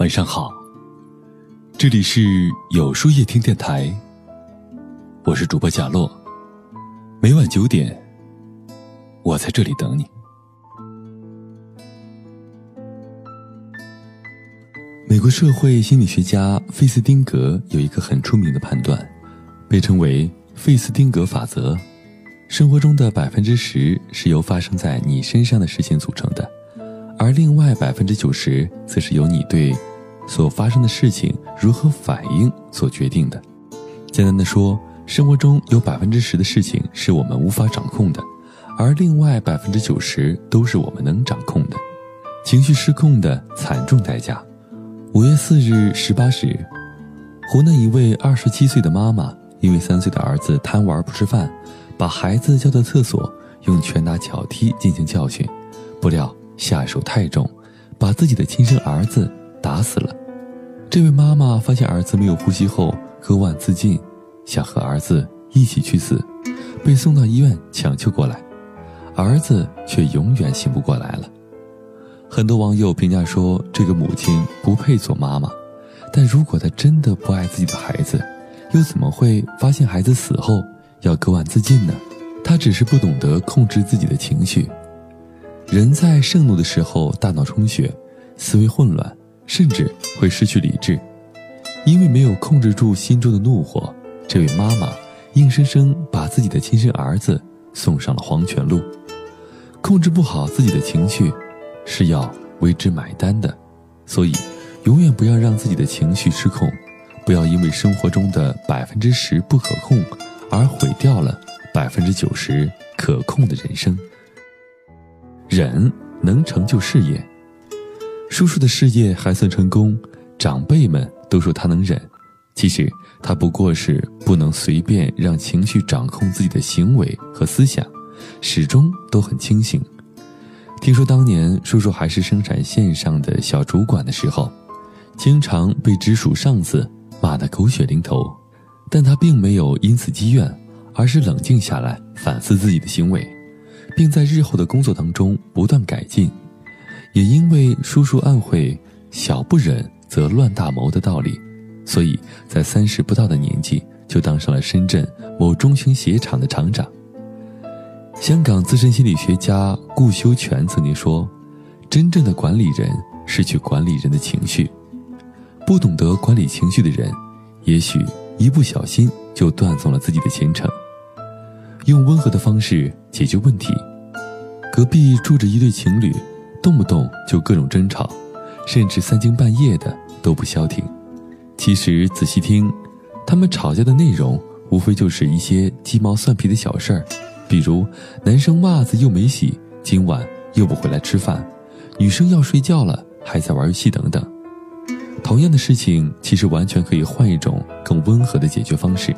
晚上好，这里是有书夜听电台，我是主播贾洛，每晚九点，我在这里等你。美国社会心理学家费斯汀格有一个很出名的判断，被称为费斯汀格法则：生活中的百分之十是由发生在你身上的事情组成的，而另外百分之九十则是由你对所发生的事情如何反应所决定的。简单的说，生活中有百分之十的事情是我们无法掌控的，而另外百分之九十都是我们能掌控的。情绪失控的惨重代价。五月四日十八时，湖南一位二十七岁的妈妈因为三岁的儿子贪玩不吃饭，把孩子叫到厕所，用拳打脚踢进行教训，不料下手太重，把自己的亲生儿子打死了。这位妈妈发现儿子没有呼吸后，割腕自尽，想和儿子一起去死，被送到医院抢救过来，儿子却永远醒不过来了。很多网友评价说，这个母亲不配做妈妈。但如果她真的不爱自己的孩子，又怎么会发现孩子死后要割腕自尽呢？她只是不懂得控制自己的情绪。人在盛怒的时候，大脑充血，思维混乱，甚至会失去理智。因为没有控制住心中的怒火，这位妈妈硬生生把自己的亲生儿子送上了黄泉路。控制不好自己的情绪。是要为之买单的，所以永远不要让自己的情绪失控，不要因为生活中的百分之十不可控而毁掉了百分之九十可控的人生。忍能成就事业，叔叔的事业还算成功，长辈们都说他能忍，其实他不过是不能随便让情绪掌控自己的行为和思想，始终都很清醒。听说当年叔叔还是生产线上的小主管的时候，经常被直属上司骂得狗血淋头，但他并没有因此积怨，而是冷静下来反思自己的行为，并在日后的工作当中不断改进。也因为叔叔暗会“小不忍则乱大谋”的道理，所以在三十不到的年纪就当上了深圳某中型鞋厂的厂长。香港资深心理学家顾修全曾经说：“真正的管理人是去管理人的情绪，不懂得管理情绪的人，也许一不小心就断送了自己的前程。用温和的方式解决问题。隔壁住着一对情侣，动不动就各种争吵，甚至三更半夜的都不消停。其实仔细听，他们吵架的内容无非就是一些鸡毛蒜皮的小事儿。”比如，男生袜子又没洗，今晚又不回来吃饭；女生要睡觉了，还在玩游戏等等。同样的事情，其实完全可以换一种更温和的解决方式。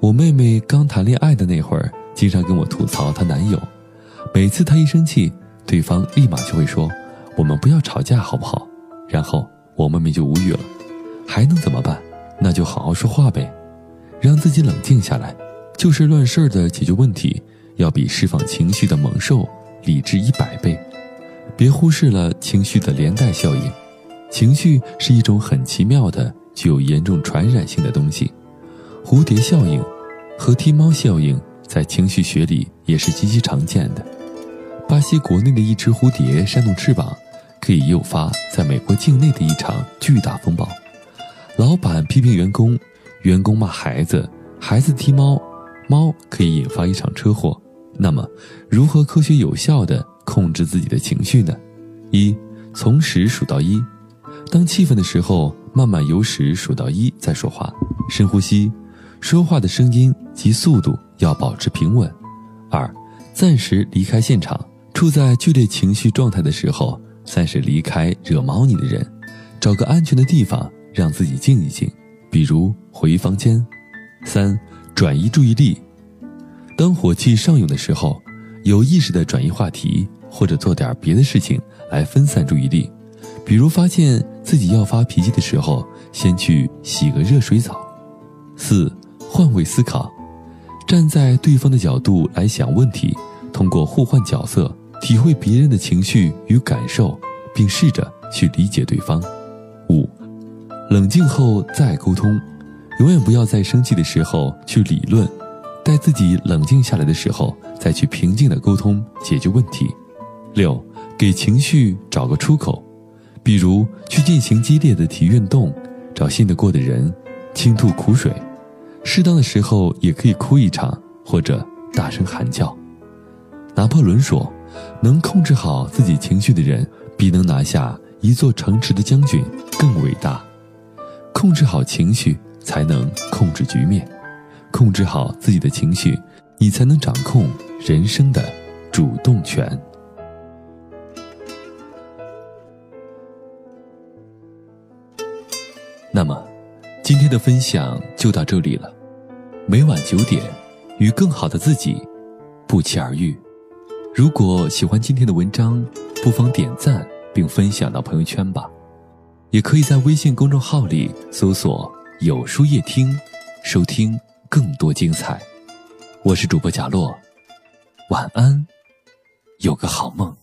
我妹妹刚谈恋爱的那会儿，经常跟我吐槽她男友，每次她一生气，对方立马就会说：“我们不要吵架，好不好？”然后我妹妹就无语了，还能怎么办？那就好好说话呗，让自己冷静下来，就事论事的解决问题。要比释放情绪的猛兽理智一百倍，别忽视了情绪的连带效应。情绪是一种很奇妙的、具有严重传染性的东西。蝴蝶效应和踢猫效应在情绪学里也是极其常见的。巴西国内的一只蝴蝶扇动翅膀，可以诱发在美国境内的一场巨大风暴。老板批评员工，员工骂孩子，孩子踢猫，猫可以引发一场车祸。那么，如何科学有效地控制自己的情绪呢？一，从十数到一，当气愤的时候，慢慢由十数到一再说话，深呼吸，说话的声音及速度要保持平稳。二，暂时离开现场，处在剧烈情绪状态的时候，暂时离开惹毛你的人，找个安全的地方让自己静一静，比如回房间。三，转移注意力。当火气上涌的时候，有意识的转移话题，或者做点别的事情来分散注意力。比如发现自己要发脾气的时候，先去洗个热水澡。四，换位思考，站在对方的角度来想问题，通过互换角色，体会别人的情绪与感受，并试着去理解对方。五，冷静后再沟通，永远不要在生气的时候去理论，待自己冷静下来的时候再去平静的沟通解决问题。六，给情绪找个出口，比如去进行激烈的体育运动，找信得过的人倾吐苦水，适当的时候也可以哭一场或者大声喊叫。拿破仑说：“能控制好自己情绪的人，比能拿下一座城池的将军更伟大。控制好情绪，才能控制局面；控制好自己的情绪，你才能掌控人生的主动权。”那么，今天的分享就到这里了。每晚九点，与更好的自己不期而遇。如果喜欢今天的文章，不妨点赞并分享到朋友圈吧。也可以在微信公众号里搜索“有书夜听”，收听更多精彩。我是主播贾洛，晚安，有个好梦。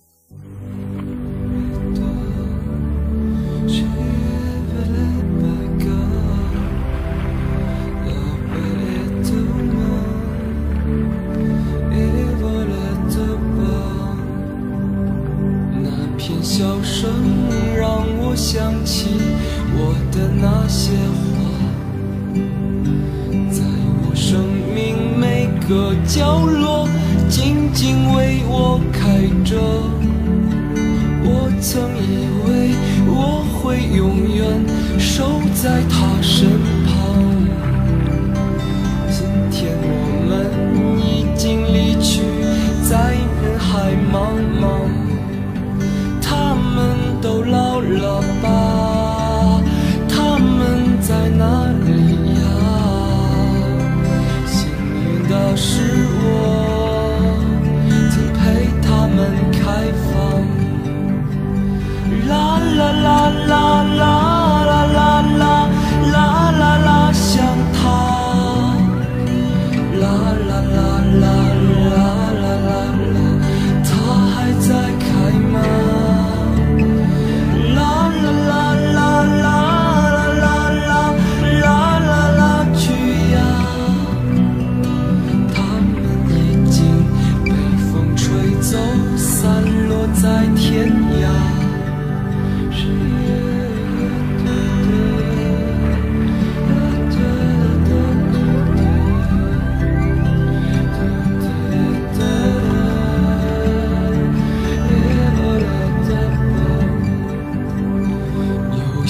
个角落静静为我开着，我曾以为我会永远守在他身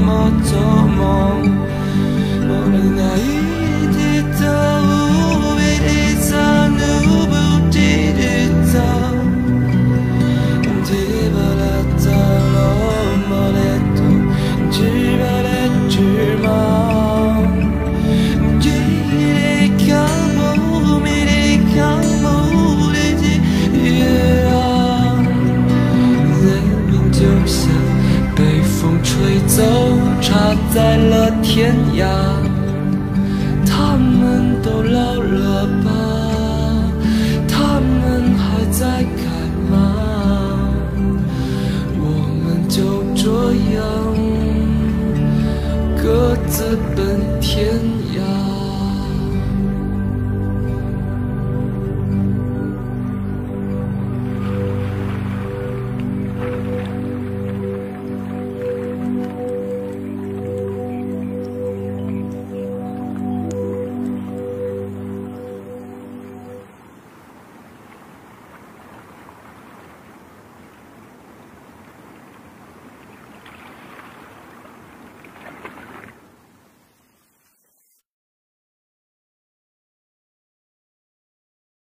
mot au monde. 天涯。